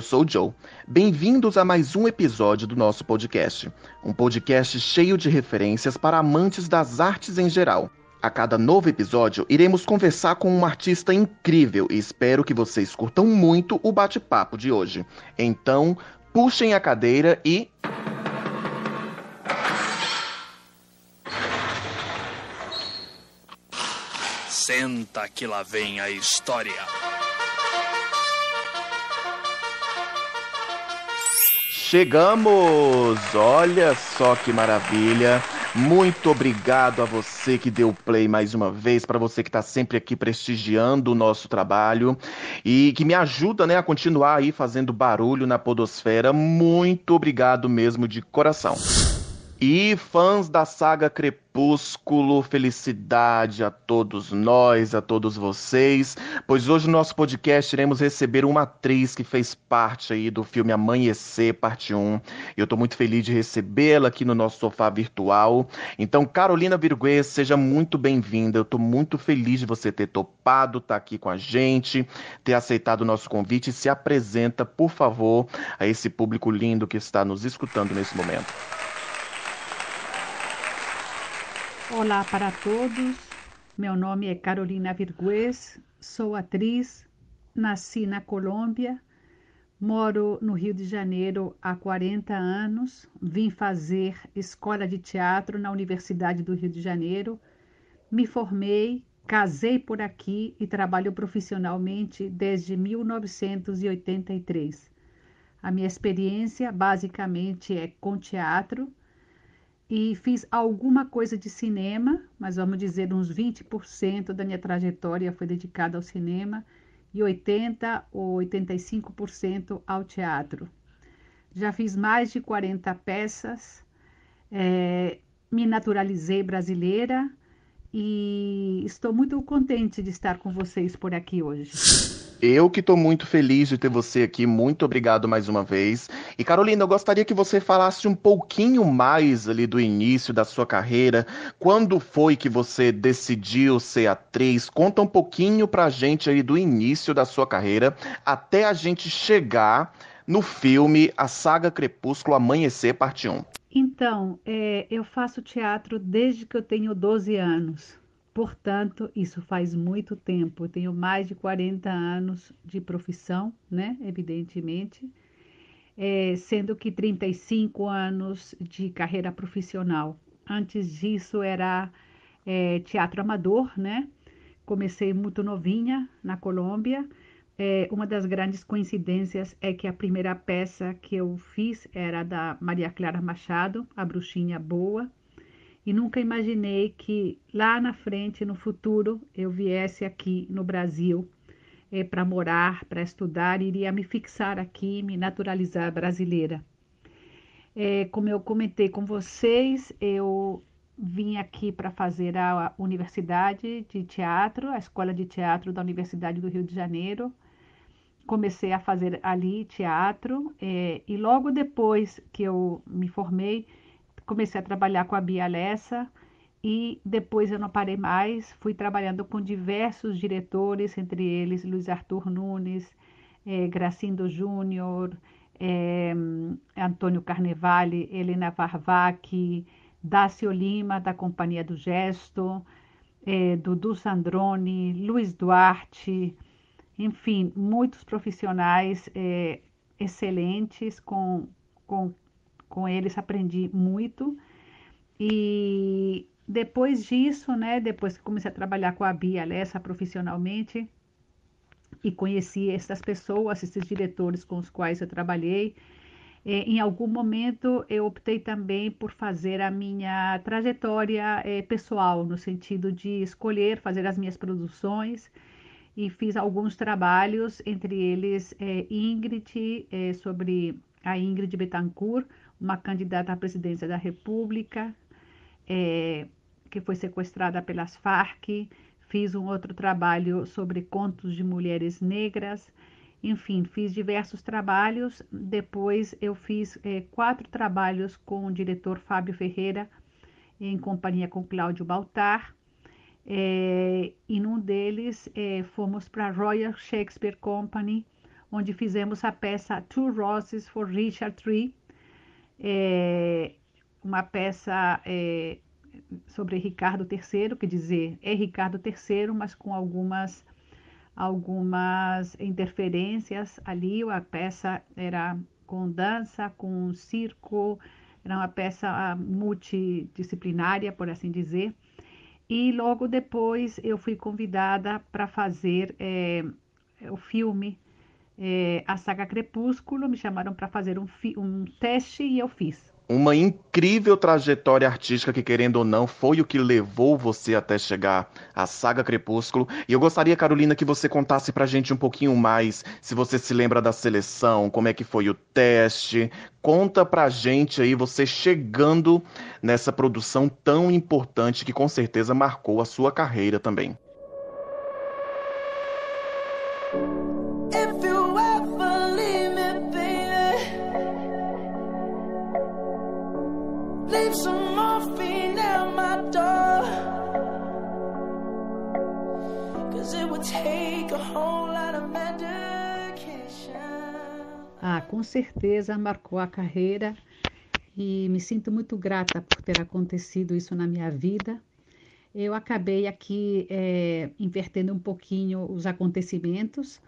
eu sou o Joe. Bem-vindos a mais um episódio do nosso podcast. Um podcast cheio de referências para amantes das artes em geral. A cada novo episódio, iremos conversar com um artista incrível e espero que vocês curtam muito o bate-papo de hoje. Então, puxem a cadeira e. Senta que lá vem a história. Chegamos! Olha só que maravilha! Muito obrigado a você que deu play mais uma vez, para você que está sempre aqui prestigiando o nosso trabalho e que me ajuda né, a continuar aí fazendo barulho na Podosfera. Muito obrigado mesmo de coração. E fãs da saga Crepúsculo, felicidade a todos nós, a todos vocês, pois hoje no nosso podcast iremos receber uma atriz que fez parte aí do filme Amanhecer, parte 1. Eu estou muito feliz de recebê-la aqui no nosso sofá virtual. Então, Carolina Virguês, seja muito bem-vinda. Eu estou muito feliz de você ter topado estar tá aqui com a gente, ter aceitado o nosso convite se apresenta, por favor, a esse público lindo que está nos escutando nesse momento. Olá para todos, meu nome é Carolina Virguês, sou atriz, nasci na Colômbia, moro no Rio de Janeiro há 40 anos, vim fazer escola de teatro na Universidade do Rio de Janeiro, me formei, casei por aqui e trabalho profissionalmente desde 1983. A minha experiência basicamente é com teatro e fiz alguma coisa de cinema, mas vamos dizer uns 20% da minha trajetória foi dedicada ao cinema e 80 ou 85% ao teatro. Já fiz mais de 40 peças, é, me naturalizei brasileira e estou muito contente de estar com vocês por aqui hoje. Eu que estou muito feliz de ter você aqui, muito obrigado mais uma vez. E Carolina, eu gostaria que você falasse um pouquinho mais ali do início da sua carreira. Quando foi que você decidiu ser atriz? Conta um pouquinho pra gente aí do início da sua carreira até a gente chegar no filme A Saga Crepúsculo Amanhecer, parte 1. Então, é, eu faço teatro desde que eu tenho 12 anos. Portanto, isso faz muito tempo. Eu tenho mais de 40 anos de profissão, né? Evidentemente, é, sendo que 35 anos de carreira profissional. Antes disso era é, teatro amador, né? Comecei muito novinha na Colômbia. É, uma das grandes coincidências é que a primeira peça que eu fiz era da Maria Clara Machado, A Bruxinha Boa e nunca imaginei que lá na frente, no futuro, eu viesse aqui no Brasil é, para morar, para estudar, iria me fixar aqui, me naturalizar brasileira. É, como eu comentei com vocês, eu vim aqui para fazer a Universidade de Teatro, a Escola de Teatro da Universidade do Rio de Janeiro. Comecei a fazer ali teatro é, e logo depois que eu me formei, comecei a trabalhar com a Bia Lessa e depois eu não parei mais, fui trabalhando com diversos diretores, entre eles Luiz Arthur Nunes, é, Gracindo Júnior, é, Antônio Carnevale, Helena Varvac, Dácio Lima, da Companhia do Gesto, é, Dudu Sandrone, Luiz Duarte, enfim, muitos profissionais é, excelentes com, com com eles aprendi muito. E depois disso, né, depois que comecei a trabalhar com a Bia Lessa profissionalmente e conheci essas pessoas, esses diretores com os quais eu trabalhei, eh, em algum momento eu optei também por fazer a minha trajetória eh, pessoal, no sentido de escolher fazer as minhas produções e fiz alguns trabalhos, entre eles eh, Ingrid, sobre a Ingrid Betancourt, uma candidata à presidência da República, é, que foi sequestrada pelas Farc. Fiz um outro trabalho sobre contos de mulheres negras. Enfim, fiz diversos trabalhos. Depois, eu fiz é, quatro trabalhos com o diretor Fábio Ferreira, em companhia com Cláudio Baltar. É, e num deles, é, fomos para a Royal Shakespeare Company, onde fizemos a peça Two Roses for Richard Tree, é, uma peça é, sobre Ricardo III, quer dizer, é Ricardo III, mas com algumas algumas interferências ali. A peça era com dança, com circo, era uma peça ah, multidisciplinária, por assim dizer. E logo depois eu fui convidada para fazer é, o filme é, A Saga Crepúsculo. Me chamaram para fazer um, um teste e eu fiz uma incrível trajetória artística que, querendo ou não, foi o que levou você até chegar à saga Crepúsculo. E eu gostaria, Carolina, que você contasse pra gente um pouquinho mais, se você se lembra da seleção, como é que foi o teste. Conta pra gente aí, você chegando nessa produção tão importante que com certeza marcou a sua carreira também. Ah, com certeza marcou a carreira e me sinto muito grata por ter acontecido isso na minha vida. Eu acabei aqui é, invertendo um pouquinho os acontecimentos.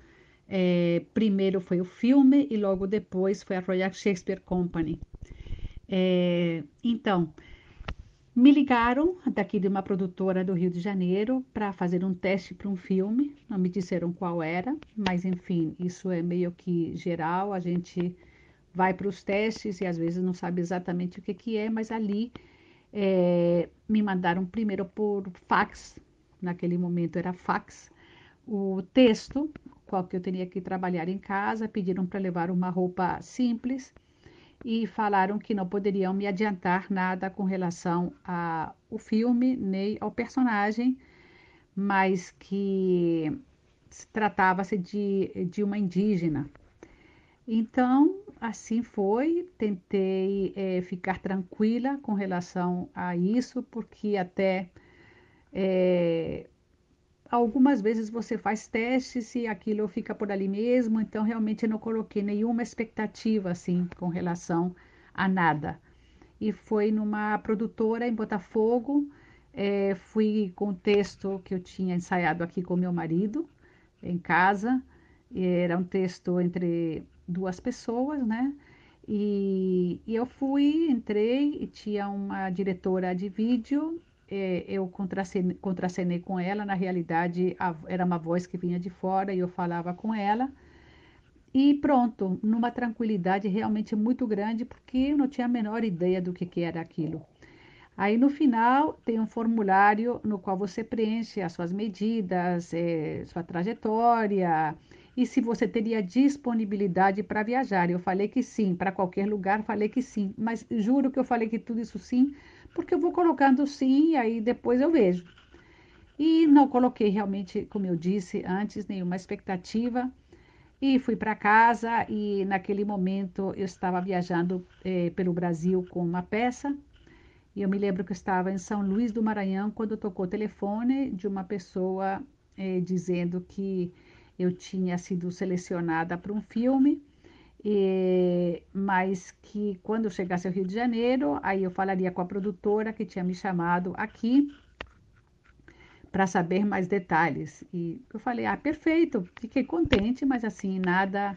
É, primeiro foi o filme e logo depois foi a Royal Shakespeare Company. É, então, me ligaram daqui de uma produtora do Rio de Janeiro para fazer um teste para um filme. Não me disseram qual era, mas enfim, isso é meio que geral. A gente vai para os testes e às vezes não sabe exatamente o que, que é, mas ali é, me mandaram primeiro por fax, naquele momento era fax, o texto, qual que eu teria que trabalhar em casa, pediram para levar uma roupa simples e falaram que não poderiam me adiantar nada com relação ao filme nem ao personagem, mas que tratava-se de, de uma indígena. Então, assim foi, tentei é, ficar tranquila com relação a isso, porque até é, algumas vezes você faz testes e aquilo fica por ali mesmo, então realmente eu não coloquei nenhuma expectativa assim com relação a nada. E foi numa produtora em Botafogo, é, fui com o texto que eu tinha ensaiado aqui com meu marido em casa, era um texto entre duas pessoas, né? E, e eu fui, entrei e tinha uma diretora de vídeo é, eu contracenei, contracenei com ela, na realidade a, era uma voz que vinha de fora e eu falava com ela. E pronto, numa tranquilidade realmente muito grande, porque eu não tinha a menor ideia do que, que era aquilo. Aí no final tem um formulário no qual você preenche as suas medidas, é, sua trajetória e se você teria disponibilidade para viajar. Eu falei que sim, para qualquer lugar falei que sim, mas juro que eu falei que tudo isso sim, porque eu vou colocando sim e aí depois eu vejo. E não coloquei realmente, como eu disse antes, nenhuma expectativa. E fui para casa e naquele momento eu estava viajando eh, pelo Brasil com uma peça. E eu me lembro que eu estava em São Luís do Maranhão quando tocou o telefone de uma pessoa eh, dizendo que eu tinha sido selecionada para um filme e, mas que quando eu chegasse ao Rio de Janeiro, aí eu falaria com a produtora que tinha me chamado aqui para saber mais detalhes. E eu falei, ah, perfeito, fiquei contente, mas assim, nada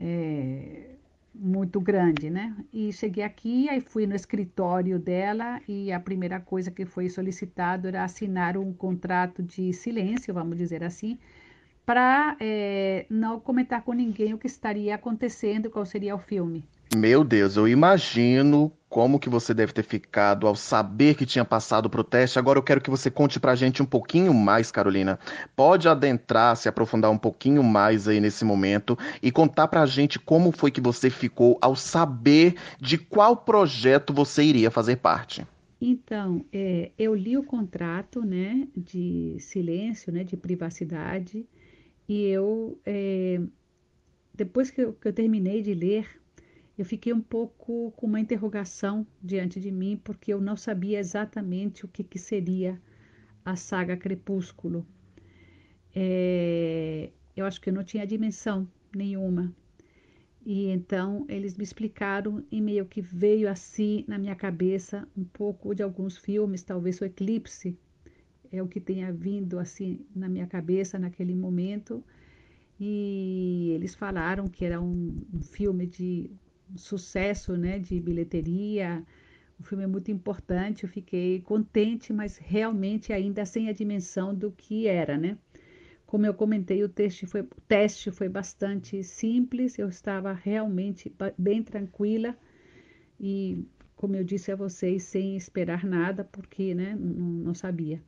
é, muito grande, né? E cheguei aqui, aí fui no escritório dela e a primeira coisa que foi solicitado era assinar um contrato de silêncio, vamos dizer assim, para é, não comentar com ninguém o que estaria acontecendo, qual seria o filme. Meu Deus, eu imagino como que você deve ter ficado ao saber que tinha passado para o teste. Agora eu quero que você conte para a gente um pouquinho mais, Carolina. Pode adentrar, se aprofundar um pouquinho mais aí nesse momento e contar para a gente como foi que você ficou ao saber de qual projeto você iria fazer parte. Então, é, eu li o contrato, né, de silêncio, né, de privacidade, e eu, é, depois que eu, que eu terminei de ler, eu fiquei um pouco com uma interrogação diante de mim, porque eu não sabia exatamente o que, que seria a saga Crepúsculo. É, eu acho que eu não tinha dimensão nenhuma. E então eles me explicaram e meio que veio assim na minha cabeça um pouco de alguns filmes, talvez o Eclipse é o que tenha vindo assim na minha cabeça naquele momento. E eles falaram que era um, um filme de sucesso, né, de bilheteria. O filme é muito importante, eu fiquei contente, mas realmente ainda sem a dimensão do que era, né? Como eu comentei, o teste foi, o teste foi bastante simples, eu estava realmente bem tranquila e, como eu disse a vocês, sem esperar nada, porque né, não, não sabia.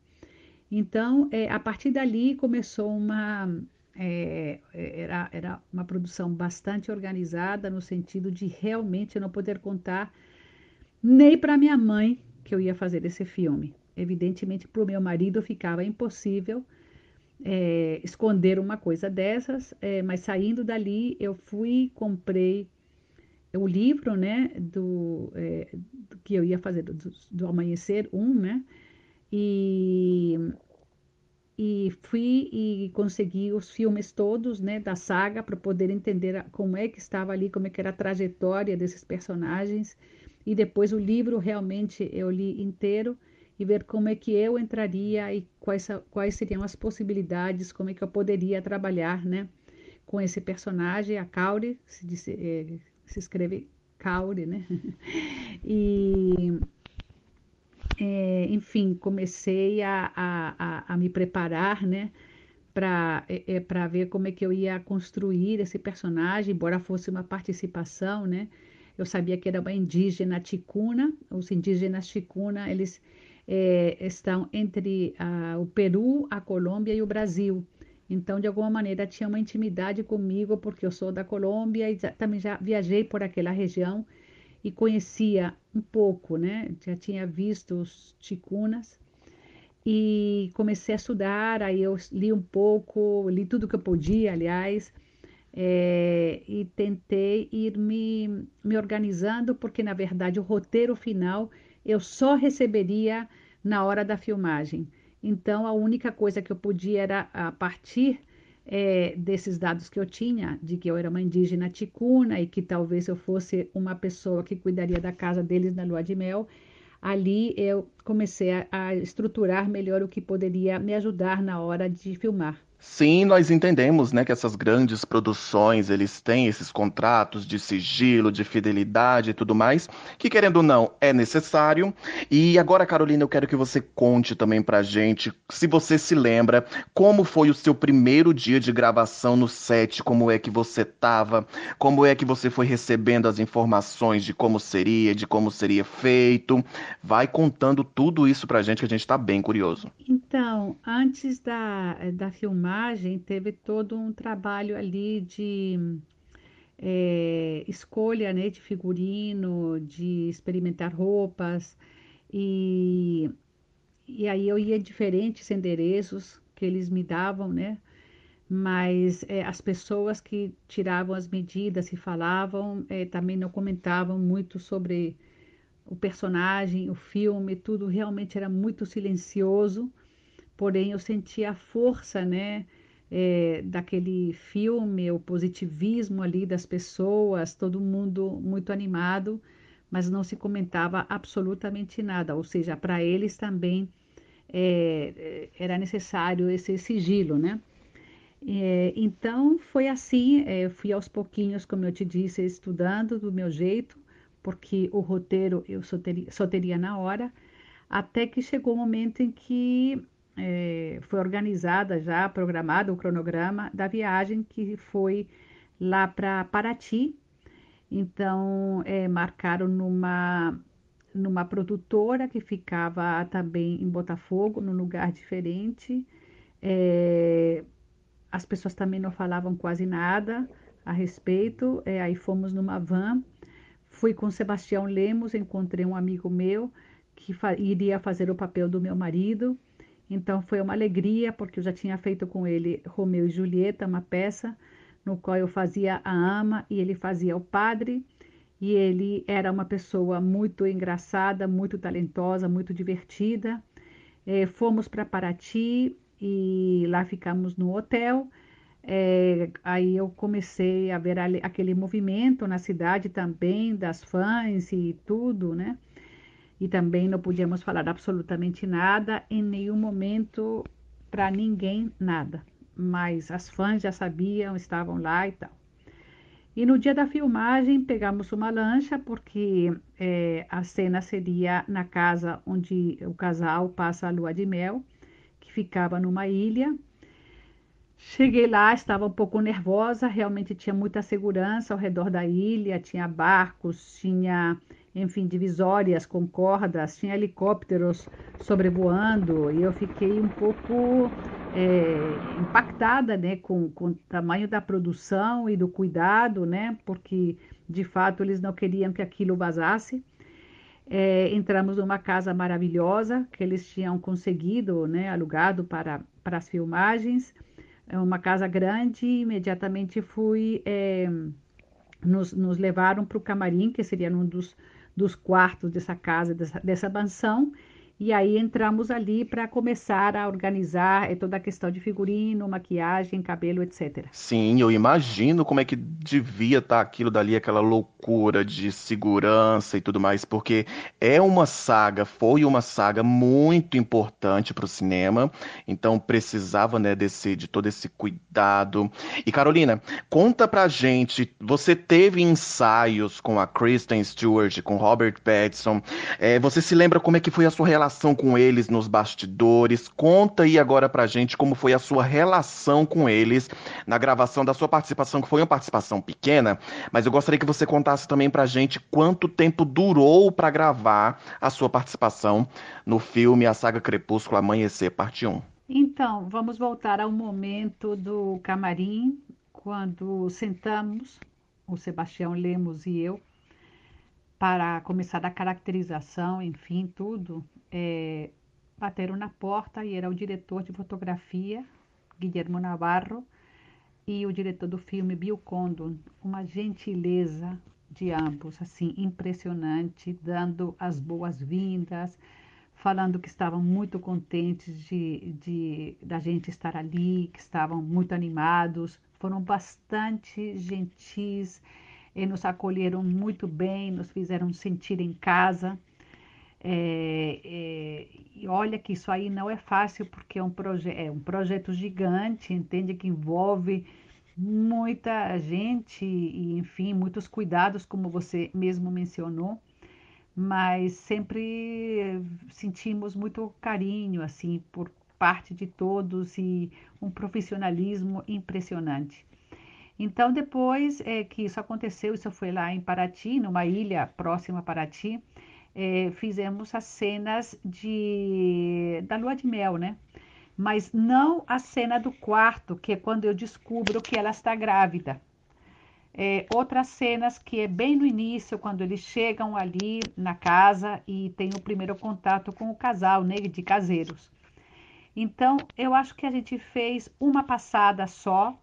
Então, é, a partir dali começou uma. É, era, era uma produção bastante organizada, no sentido de realmente não poder contar nem para minha mãe que eu ia fazer esse filme. Evidentemente, para o meu marido ficava impossível é, esconder uma coisa dessas, é, mas saindo dali eu fui, comprei o livro, né, do, é, do que eu ia fazer do, do, Amanhecer um, né, e, e fui e consegui os filmes todos, né, da saga para poder entender como é que estava ali, como é que era a trajetória desses personagens, e depois o livro realmente eu li inteiro, e ver como é que eu entraria e quais, quais seriam as possibilidades, como é que eu poderia trabalhar, né, com esse personagem, a Kauri, se, diz, é, se escreve Kauri, né, e, é, enfim, comecei a, a, a, a, me preparar, né, para é, para ver como é que eu ia construir esse personagem, embora fosse uma participação, né, eu sabia que era uma indígena ticuna, os indígenas ticuna, eles é, estão entre a, o Peru, a Colômbia e o Brasil. Então, de alguma maneira, tinha uma intimidade comigo, porque eu sou da Colômbia e já, também já viajei por aquela região e conhecia um pouco, né? Já tinha visto os ticunas e comecei a estudar. Aí eu li um pouco, li tudo que eu podia, aliás, é, e tentei ir me, me organizando, porque na verdade o roteiro final eu só receberia na hora da filmagem. Então, a única coisa que eu podia era, a partir é, desses dados que eu tinha, de que eu era uma indígena ticuna e que talvez eu fosse uma pessoa que cuidaria da casa deles na lua de mel, ali eu comecei a, a estruturar melhor o que poderia me ajudar na hora de filmar. Sim, nós entendemos, né, que essas grandes produções, eles têm esses contratos de sigilo, de fidelidade e tudo mais, que querendo ou não, é necessário. E agora, Carolina, eu quero que você conte também pra gente, se você se lembra, como foi o seu primeiro dia de gravação no set, como é que você tava, como é que você foi recebendo as informações de como seria, de como seria feito. Vai contando tudo isso pra gente que a gente tá bem curioso. Então, antes da, da filmagem, filmagem teve todo um trabalho ali de é, escolha né, de figurino, de experimentar roupas, e, e aí eu ia diferentes endereços que eles me davam, né? Mas é, as pessoas que tiravam as medidas e falavam é, também não comentavam muito sobre o personagem, o filme, tudo realmente era muito silencioso porém eu senti a força, né, é, daquele filme, o positivismo ali das pessoas, todo mundo muito animado, mas não se comentava absolutamente nada, ou seja, para eles também é, era necessário esse sigilo, né? É, então foi assim, é, fui aos pouquinhos, como eu te disse, estudando do meu jeito, porque o roteiro eu só teria, só teria na hora, até que chegou o momento em que é, foi organizada já, programado o cronograma da viagem que foi lá para Paraty. Então, é, marcaram numa, numa produtora que ficava também em Botafogo, num lugar diferente. É, as pessoas também não falavam quase nada a respeito. Aí fomos numa van. Fui com Sebastião Lemos, encontrei um amigo meu que fa iria fazer o papel do meu marido. Então foi uma alegria, porque eu já tinha feito com ele Romeu e Julieta, uma peça no qual eu fazia a ama e ele fazia o padre. E ele era uma pessoa muito engraçada, muito talentosa, muito divertida. É, fomos para Paraty e lá ficamos no hotel. É, aí eu comecei a ver aquele movimento na cidade também, das fãs e tudo, né? E também não podíamos falar absolutamente nada, em nenhum momento para ninguém nada. Mas as fãs já sabiam, estavam lá e tal. E no dia da filmagem pegamos uma lancha, porque é, a cena seria na casa onde o casal passa a lua de mel, que ficava numa ilha. Cheguei lá, estava um pouco nervosa, realmente tinha muita segurança ao redor da ilha, tinha barcos, tinha, enfim, divisórias com cordas, tinha helicópteros sobrevoando, e eu fiquei um pouco é, impactada né, com, com o tamanho da produção e do cuidado, né, porque de fato eles não queriam que aquilo vazasse. É, entramos numa casa maravilhosa que eles tinham conseguido, né, alugado para, para as filmagens. É uma casa grande, imediatamente fui. É, nos, nos levaram para o camarim, que seria um dos, dos quartos dessa casa, dessa, dessa mansão, e aí entramos ali para começar a organizar é, toda a questão de figurino, maquiagem, cabelo, etc. Sim, eu imagino como é que devia estar tá aquilo dali, aquela loucura de segurança e tudo mais, porque é uma saga, foi uma saga muito importante para o cinema, então precisava, né, desse, de todo esse cuidado. E Carolina, conta pra gente, você teve ensaios com a Kristen Stewart, com Robert Pattinson, é, você se lembra como é que foi a sua relação com eles nos bastidores. Conta aí agora pra gente como foi a sua relação com eles na gravação da sua participação, que foi uma participação pequena, mas eu gostaria que você contasse também pra gente quanto tempo durou para gravar a sua participação no filme A Saga Crepúsculo Amanhecer, parte 1. Então, vamos voltar ao momento do camarim, quando sentamos, o Sebastião Lemos e eu, para começar a caracterização, enfim, tudo é, bateram na porta e era o diretor de fotografia, Guilherme Navarro, e o diretor do filme, Bill Condon. Uma gentileza de ambos, assim, impressionante, dando as boas-vindas, falando que estavam muito contentes de, de da gente estar ali, que estavam muito animados, foram bastante gentis, e nos acolheram muito bem, nos fizeram sentir em casa. É, é, e olha que isso aí não é fácil, porque é um, é um projeto gigante, entende? Que envolve muita gente e, enfim, muitos cuidados, como você mesmo mencionou, mas sempre sentimos muito carinho, assim, por parte de todos e um profissionalismo impressionante. Então, depois é, que isso aconteceu, isso foi lá em Paraty, numa ilha próxima a Paraty, é, fizemos as cenas de, da lua de mel, né? Mas não a cena do quarto, que é quando eu descubro que ela está grávida. É, outras cenas que é bem no início, quando eles chegam ali na casa e tem o primeiro contato com o casal, né, de caseiros. Então, eu acho que a gente fez uma passada só,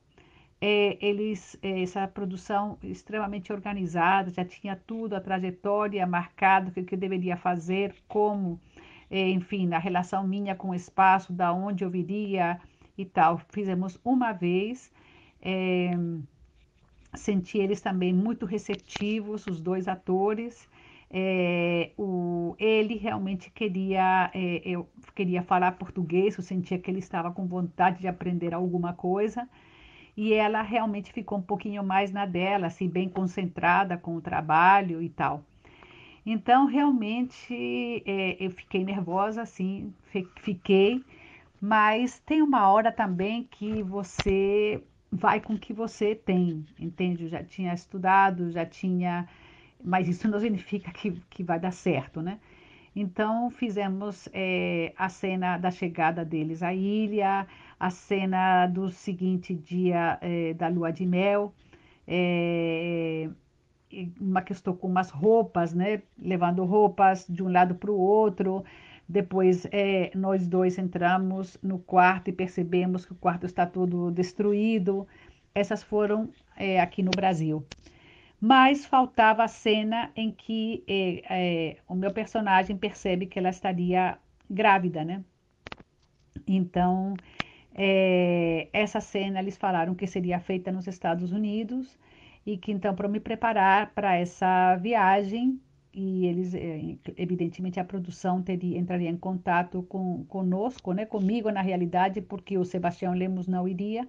é, eles, é, essa produção extremamente organizada, já tinha tudo, a trajetória marcada, o que, que eu deveria fazer, como, é, enfim, na relação minha com o espaço, da onde eu viria e tal. Fizemos uma vez, é, senti eles também muito receptivos, os dois atores. É, o, ele realmente queria, é, eu queria falar português, eu sentia que ele estava com vontade de aprender alguma coisa e ela realmente ficou um pouquinho mais na dela, assim, bem concentrada com o trabalho e tal. Então, realmente, é, eu fiquei nervosa, assim, fiquei, mas tem uma hora também que você vai com o que você tem, entende? Eu já tinha estudado, já tinha, mas isso não significa que, que vai dar certo, né? Então, fizemos é, a cena da chegada deles à ilha, a cena do seguinte dia é, da lua de mel, é, uma questão com umas roupas, né? Levando roupas de um lado para o outro. Depois é, nós dois entramos no quarto e percebemos que o quarto está todo destruído. Essas foram é, aqui no Brasil. Mas faltava a cena em que é, o meu personagem percebe que ela estaria grávida, né? Então É, essa cena eles falaram que seria feita nos Estados Unidos e que então para me preparar para essa viagem e eles é, evidentemente a produção teria, entraria em contato com conosco, né, comigo na realidade, porque o Sebastião Lemos não iria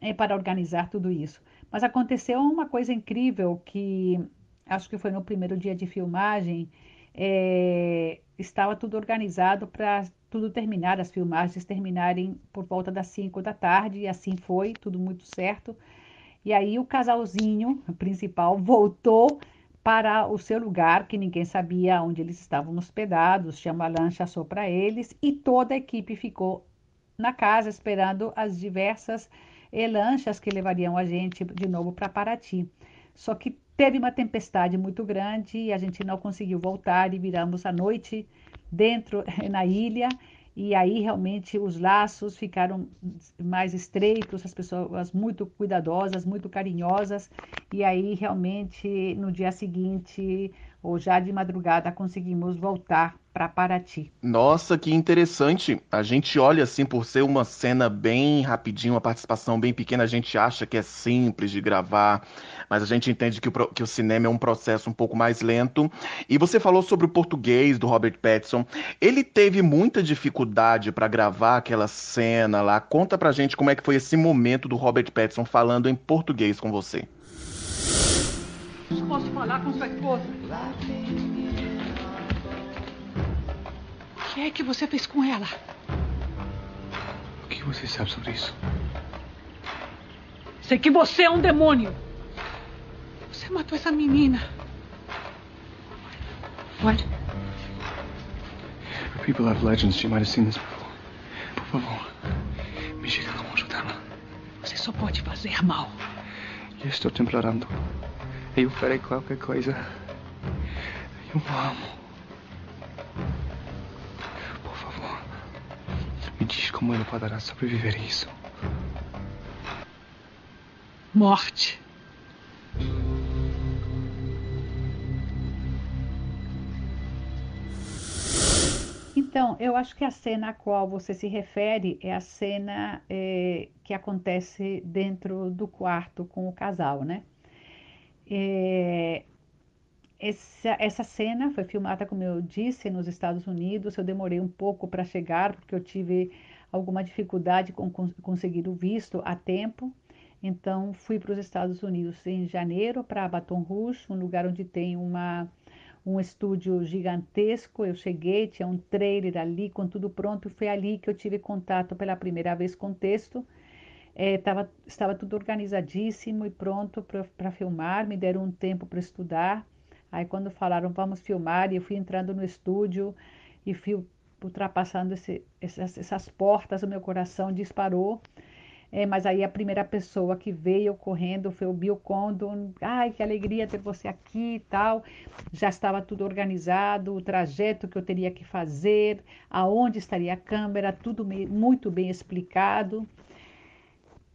é, para organizar tudo isso. Mas aconteceu uma coisa incrível que acho que foi no primeiro dia de filmagem, é, estava tudo organizado para tudo terminar, as filmagens terminarem por volta das 5 da tarde, e assim foi, tudo muito certo. E aí o casalzinho principal voltou para o seu lugar, que ninguém sabia onde eles estavam hospedados, chama lancha só para eles, e toda a equipe ficou na casa esperando as diversas lanchas que levariam a gente de novo para Paraty. Só que teve uma tempestade muito grande e a gente não conseguiu voltar e viramos a noite dentro na ilha e aí realmente os laços ficaram mais estreitos, as pessoas muito cuidadosas, muito carinhosas, e aí realmente no dia seguinte ou já de madrugada conseguimos voltar para Paraty. Nossa, que interessante. A gente olha assim por ser uma cena bem rapidinho, uma participação bem pequena, a gente acha que é simples de gravar, mas a gente entende que o, que o cinema é um processo um pouco mais lento. E você falou sobre o português do Robert Pattinson. Ele teve muita dificuldade para gravar aquela cena lá. Conta pra gente como é que foi esse momento do Robert Pattinson falando em português com você. Posso falar com sua esposa? Que é que você fez com ela? O que você sabe sobre isso? Sei que você é um demônio. Você matou essa menina. What? People have legends. She might have seen this before. Por favor, me diga como ajudá-la. Você só pode fazer mal. Eu estou te implorando. Eu farei qualquer coisa. Eu amo. Diz como ela poderá sobreviver a isso. Morte. Então, eu acho que a cena a qual você se refere é a cena é, que acontece dentro do quarto com o casal, né? É, essa, essa cena foi filmada, como eu disse, nos Estados Unidos. Eu demorei um pouco para chegar, porque eu tive alguma dificuldade com, conseguir o visto a tempo. Então, fui para os Estados Unidos em janeiro, para Baton Rouge, um lugar onde tem uma um estúdio gigantesco. Eu cheguei, tinha um trailer ali com tudo pronto. Foi ali que eu tive contato pela primeira vez com o texto. É, tava, estava tudo organizadíssimo e pronto para filmar. Me deram um tempo para estudar. Aí, quando falaram vamos filmar, e eu fui entrando no estúdio e fui ultrapassando esse, essas, essas portas, o meu coração disparou. É, mas aí a primeira pessoa que veio correndo foi o Bill Condon. Ai, que alegria ter você aqui e tal. Já estava tudo organizado, o trajeto que eu teria que fazer, aonde estaria a câmera, tudo muito bem explicado.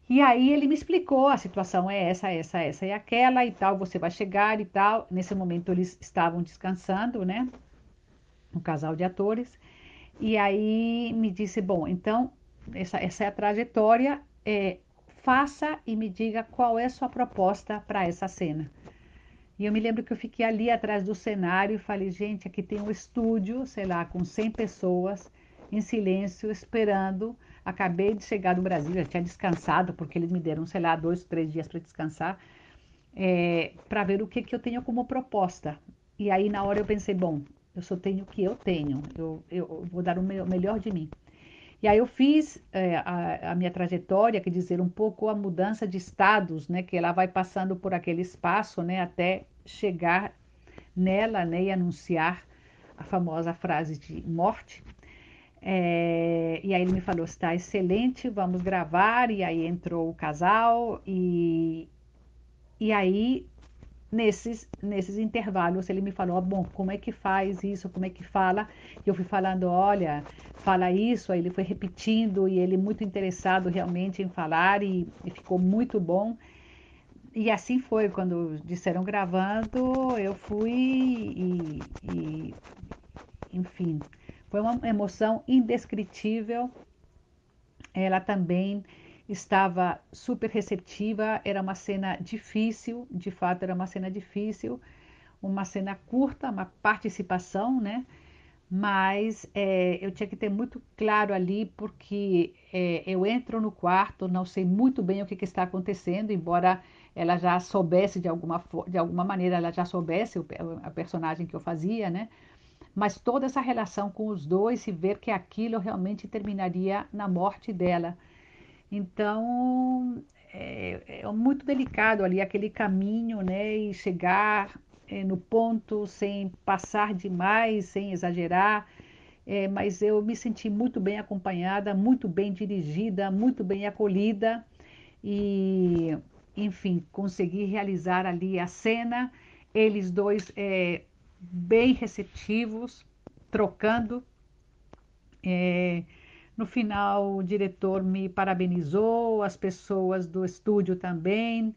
E aí ele me explicou, a situação é essa, essa, essa e aquela e tal, você vai chegar e tal. Nesse momento eles estavam descansando, né? Um casal de atores. E aí me disse, bom, então essa, essa é a trajetória é, faça e me diga qual é a sua proposta para essa cena. E eu me lembro que eu fiquei ali atrás do cenário e falei, gente, aqui tem um estúdio, sei lá, com 100 pessoas, em silêncio, esperando. Acabei de chegar do Brasil, já tinha descansado, porque eles me deram, sei lá, dois, três dias para descansar, é, para ver o que, que eu tenho como proposta. E aí, na hora, eu pensei, bom, eu só tenho o que eu tenho, eu, eu vou dar o melhor de mim. E aí eu fiz é, a, a, minha trajetória, quer dizer, um pouco a mudança de estados, né, que ela vai passando por aquele espaço, né, até chegar nela, né, e anunciar a famosa frase de morte. É, e aí ele me falou, está excelente, vamos gravar. E aí entrou o casal e, e aí nesses, nesses intervalos ele me falou, bom, como é que faz isso, como é que fala? E eu fui falando, olha, fala isso, aí ele foi repetindo e ele muito interessado realmente em falar e, e ficou muito bom. E assim foi, quando disseram gravando, eu fui e, e enfim, foi uma emoção indescritível ela também estava super receptiva. Era uma cena difícil, de fato, era uma cena difícil, uma cena curta, uma participação, né? Mas é, eu tinha que ter muito claro ali, porque é, eu entro no quarto, não sei muito bem o que, que, está acontecendo, embora ela já soubesse de alguma, de alguma maneira, ela já soubesse o, a personagem que eu fazia, né? Mas toda essa relação com os dois e ver que aquilo realmente terminaria na morte dela. Então, é, é muito delicado ali aquele caminho, né? E chegar é, no ponto sem passar demais, sem exagerar. É, mas eu me senti muito bem acompanhada, muito bem dirigida, muito bem acolhida e, enfim, consegui realizar ali a cena. Eles dois é, bem receptivos, trocando. É, no final, o diretor me parabenizou, as pessoas do estúdio também.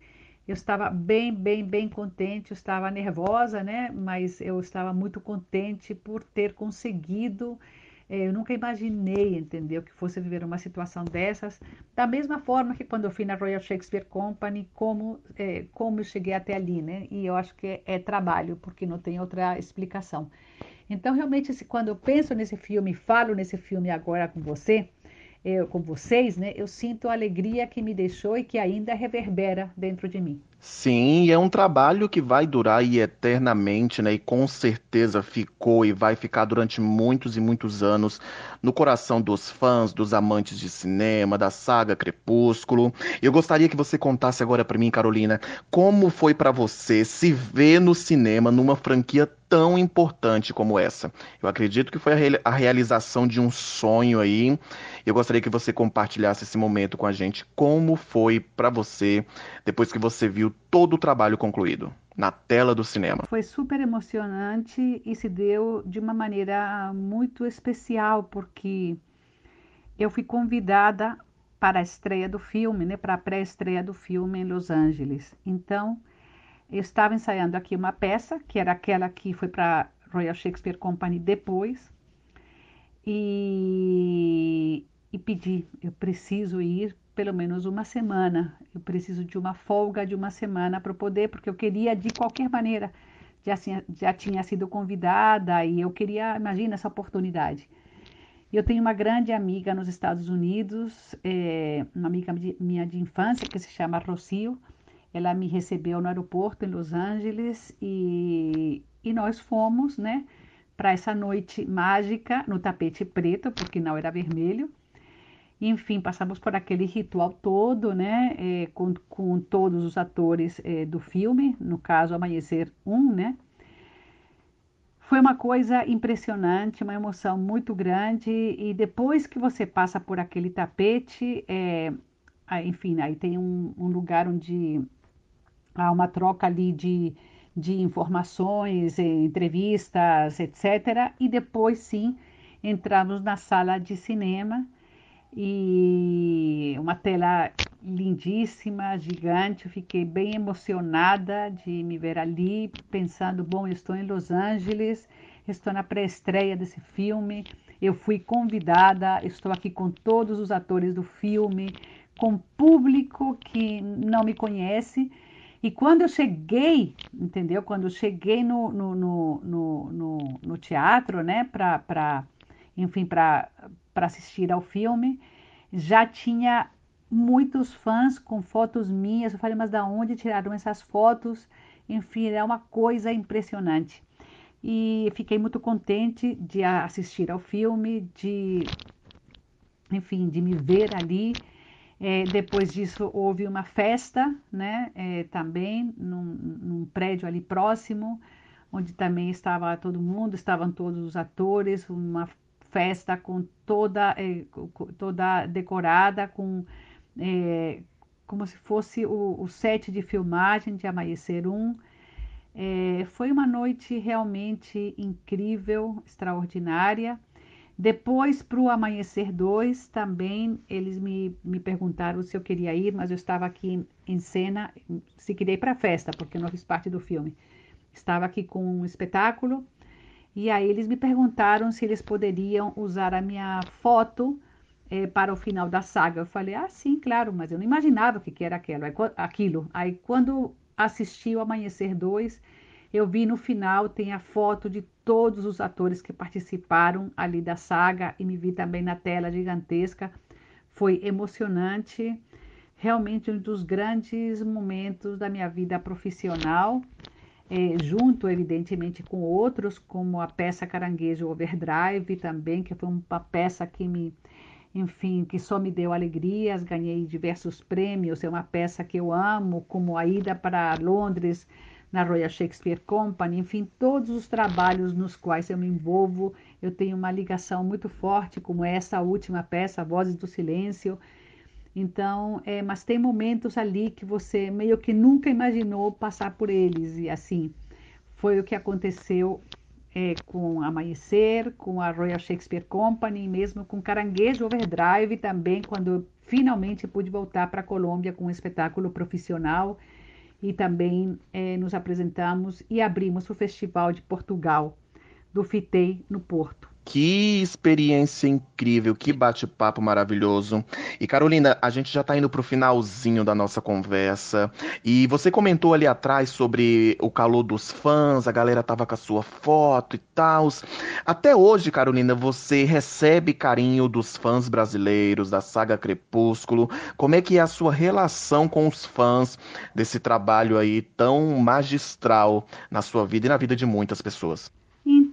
Eu estava bem, bem, bem contente. Eu estava nervosa, né? Mas eu estava muito contente por ter conseguido. É, eu nunca imaginei, entendeu, que fosse viver uma situação dessas. Da mesma forma que quando eu fui na Royal Shakespeare Company, como, é, como eu cheguei até ali, né? E eu acho que é, é trabalho, porque não tem outra explicação. Então, realmente, quando eu penso nesse filme, falo nesse filme agora com você, eu, com vocês, né, eu sinto a alegria que me deixou e que ainda reverbera dentro de mim. Sim, é um trabalho que vai durar e eternamente, né? E com certeza ficou e vai ficar durante muitos e muitos anos no coração dos fãs, dos amantes de cinema, da saga Crepúsculo. Eu gostaria que você contasse agora para mim, Carolina, como foi para você se ver no cinema numa franquia tão importante como essa. Eu acredito que foi a, re a realização de um sonho aí. Eu gostaria que você compartilhasse esse momento com a gente. Como foi para você depois que você viu todo o trabalho concluído na tela do cinema? Foi super emocionante e se deu de uma maneira muito especial, porque eu fui convidada para a estreia do filme, né, para a pré-estreia do filme em Los Angeles. Então, eu estava ensaiando aqui uma peça, que era aquela que foi para Royal Shakespeare Company depois, e, e pedi, eu preciso ir pelo menos uma semana, eu preciso de uma folga de uma semana para poder, porque eu queria de qualquer maneira, já, já tinha sido convidada e eu queria, imagina essa oportunidade. Eu tenho uma grande amiga nos Estados Unidos, é, uma amiga de, minha de infância que se chama Rocio, ela me recebeu no aeroporto em Los Angeles e, e nós fomos, né, para essa noite mágica no tapete preto, porque não era vermelho. Enfim, passamos por aquele ritual todo, né, é, com, com todos os atores é, do filme, no caso Amanhecer 1, né. Foi uma coisa impressionante, uma emoção muito grande e depois que você passa por aquele tapete, é, enfim, aí tem um, um lugar onde há uma troca ali de, de informações, entrevistas, etc. E depois sim entramos na sala de cinema e uma tela lindíssima, gigante. Eu fiquei bem emocionada de me ver ali, pensando: bom, eu estou em Los Angeles, estou na pré-estreia desse filme. Eu fui convidada, estou aqui com todos os atores do filme, com público que não me conhece e quando eu cheguei, entendeu? Quando eu cheguei no, no, no, no, no teatro, né, para, enfim, para assistir ao filme, já tinha muitos fãs com fotos minhas. Eu falei, mas da onde tiraram essas fotos? Enfim, é uma coisa impressionante. E fiquei muito contente de assistir ao filme, de, enfim, de me ver ali é, depois disso houve uma festa, né, é, também num, num, prédio ali próximo, onde também estava todo mundo, estavam todos os atores, uma festa com toda, é, toda decorada com é, como se fosse o, o, set de filmagem de Amanhecer 1. É, foi uma noite realmente incrível, extraordinária. Depois, para o Amanhecer 2, também eles me, me perguntaram se eu queria ir, mas eu estava aqui em cena, se queria ir para a festa, porque eu não fiz parte do filme. Estava aqui com um espetáculo, e aí eles me perguntaram se eles poderiam usar a minha foto é, para o final da saga. Eu falei, ah, sim, claro, mas eu não imaginava o que, que era aquilo. Aí, aquilo. Aí, quando assisti o Amanhecer 2, eu vi no final, tem a foto de todos os atores que participaram ali da saga e me vi também na tela gigantesca. Foi emocionante, realmente um dos grandes momentos da minha vida profissional, é, junto, evidentemente, com outros, como a peça Caranguejo Overdrive também, que foi uma peça que me enfim, que só me deu alegrias, ganhei diversos prêmios, é uma peça que eu amo, como a ida para Londres na Royal Shakespeare Company, enfim, todos os trabalhos nos quais eu me envolvo, eu tenho uma ligação muito forte, como essa última peça, Vozes do Silêncio. Então, é, mas tem momentos ali que você meio que nunca imaginou passar por eles, e assim, foi o que aconteceu é, com Amanhecer, com a Royal Shakespeare Company, mesmo com Caranguejo Overdrive também, quando finalmente pude voltar para a Colômbia com um espetáculo profissional e também é, nos apresentamos e abrimos o Festival de Portugal do FITEI no Porto. Que experiência incrível, que bate-papo maravilhoso. E Carolina, a gente já está indo para o finalzinho da nossa conversa. E você comentou ali atrás sobre o calor dos fãs, a galera tava com a sua foto e tal. Até hoje, Carolina, você recebe carinho dos fãs brasileiros da saga Crepúsculo. Como é que é a sua relação com os fãs desse trabalho aí tão magistral na sua vida e na vida de muitas pessoas?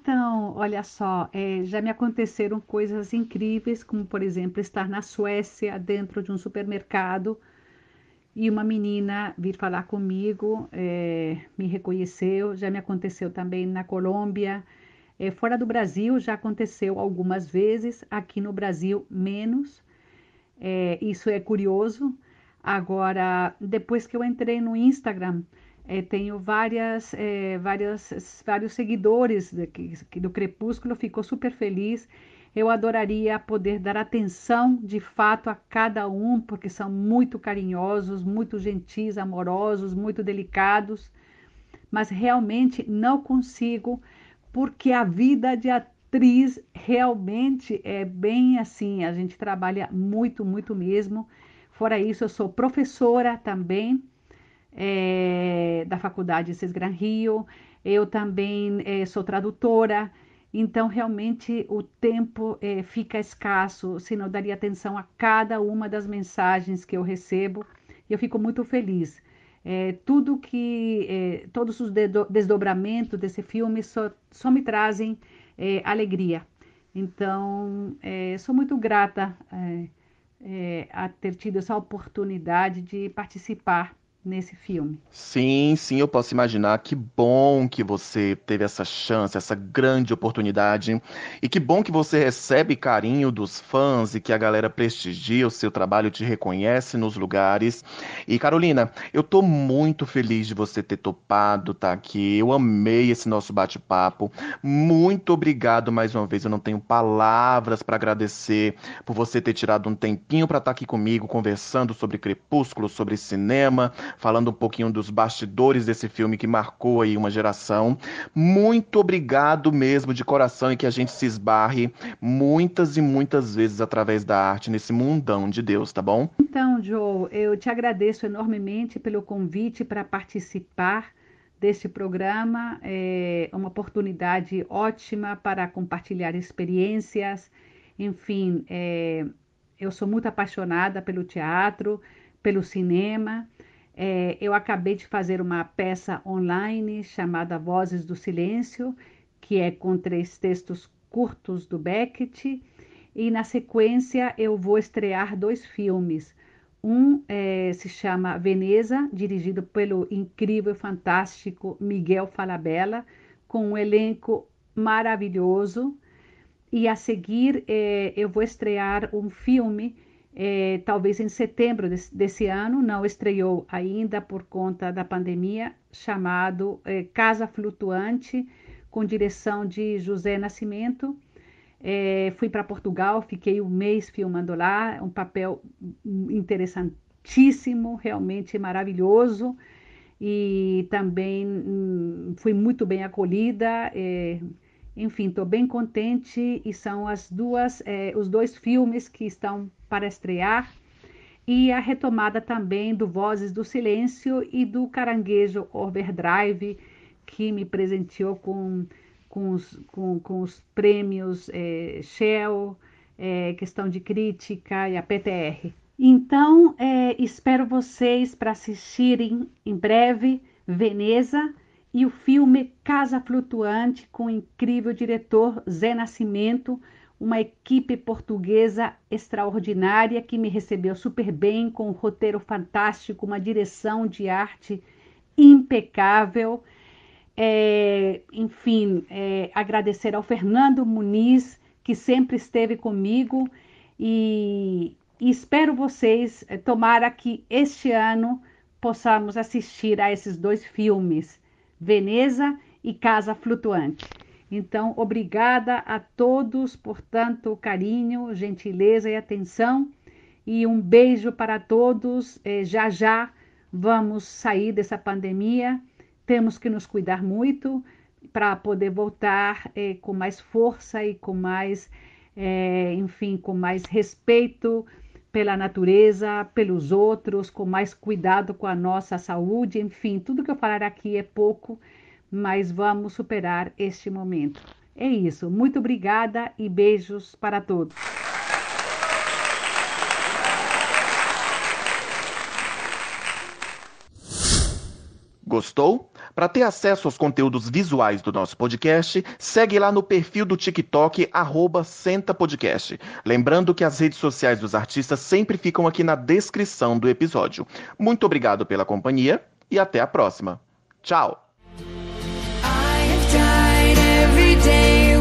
Então, olha só, é, já me aconteceram coisas incríveis, como por exemplo estar na Suécia dentro de um supermercado e uma menina vir falar comigo, é, me reconheceu. Já me aconteceu também na Colômbia. É, fora do Brasil já aconteceu algumas vezes, aqui no Brasil menos. É, isso é curioso. Agora, depois que eu entrei no Instagram, é, tenho várias, é, várias, vários seguidores do, do Crepúsculo, ficou super feliz. Eu adoraria poder dar atenção de fato a cada um, porque são muito carinhosos, muito gentis, amorosos, muito delicados, mas realmente não consigo, porque a vida de atriz realmente é bem assim, a gente trabalha muito, muito mesmo. Fora isso, eu sou professora também é, da Faculdade Sesgran Rio, eu também é, sou tradutora, então realmente o tempo é, fica escasso, se não daria atenção a cada uma das mensagens que eu recebo, e eu fico muito feliz. Tudo que, todos os desdobramentos desse filme só, só me trazem alegria. Então, sou muito grata a ter tido essa oportunidade de participar nesse filme. Sim, sim, eu posso imaginar. Que bom que você teve essa chance, essa grande oportunidade. E que bom que você recebe carinho dos fãs e que a galera prestigia o seu trabalho, te reconhece nos lugares. E Carolina, eu tô muito feliz de você ter topado tá aqui. Eu amei esse nosso bate-papo. Muito obrigado mais uma vez. Eu não tenho palavras para agradecer por você ter tirado um tempinho para estar tá aqui comigo conversando sobre Crepúsculo, sobre cinema, falando um pouquinho dos bastidores desse filme que marcou aí uma geração. Muito obrigado mesmo de coração e que a gente se esbarre muitas e muitas vezes através da arte nesse mundão de Deus, tá bom? Então, Joe, eu te agradeço enormemente pelo convite para participar deste programa. É uma oportunidade ótima para compartilhar experiências. Enfim, é, eu sou muito apaixonada pelo teatro, pelo cinema é, eu acabei de fazer uma peça online chamada Vozes do Silêncio, que é com três textos curtos do Beckett, e na sequência eu vou estrear dois filmes. Um é, se chama Veneza, dirigido pelo incrível e fantástico Miguel Falabella, com um elenco maravilhoso. E a seguir é, eu vou estrear um filme é, talvez em setembro desse, desse, ano, não estreou ainda por conta da pandemia, chamado é, Casa Flutuante, com direção de José Nascimento. É, fui para Portugal, fiquei um mês filmando lá, um papel interessantíssimo, realmente maravilhoso, e também hum, fui muito bem acolhida. É, enfim, estou bem contente e são as duas, é, os dois filmes que estão para estrear e a retomada também do Vozes do Silêncio e do Caranguejo Overdrive, que me presenteou com, com, os, com, com os prêmios é, Shell, é, questão de crítica e a PTR. Então, é, espero vocês para assistirem em breve Veneza e o filme Casa Flutuante, com o incrível diretor Zé Nascimento, uma equipe portuguesa extraordinária que me recebeu super bem, com um roteiro fantástico, uma direção de arte impecável. É, enfim, é, agradecer ao Fernando Muniz, que sempre esteve comigo, e, e espero vocês, é, tomara que este ano possamos assistir a esses dois filmes. Veneza e Casa Flutuante. Então, obrigada a todos por tanto carinho, gentileza e atenção. E um beijo para todos. É, já já vamos sair dessa pandemia. Temos que nos cuidar muito para poder voltar é, com mais força e com mais, é, enfim, com mais respeito pela natureza, pelos outros, com mais cuidado com a nossa saúde, enfim, tudo que eu falar aqui é pouco, mas vamos superar este momento. É isso. Muito obrigada e beijos para todos. Gostou? Para ter acesso aos conteúdos visuais do nosso podcast, segue lá no perfil do TikTok, @senta_podcast. Lembrando que as redes sociais dos artistas sempre ficam aqui na descrição do episódio. Muito obrigado pela companhia e até a próxima. Tchau! For a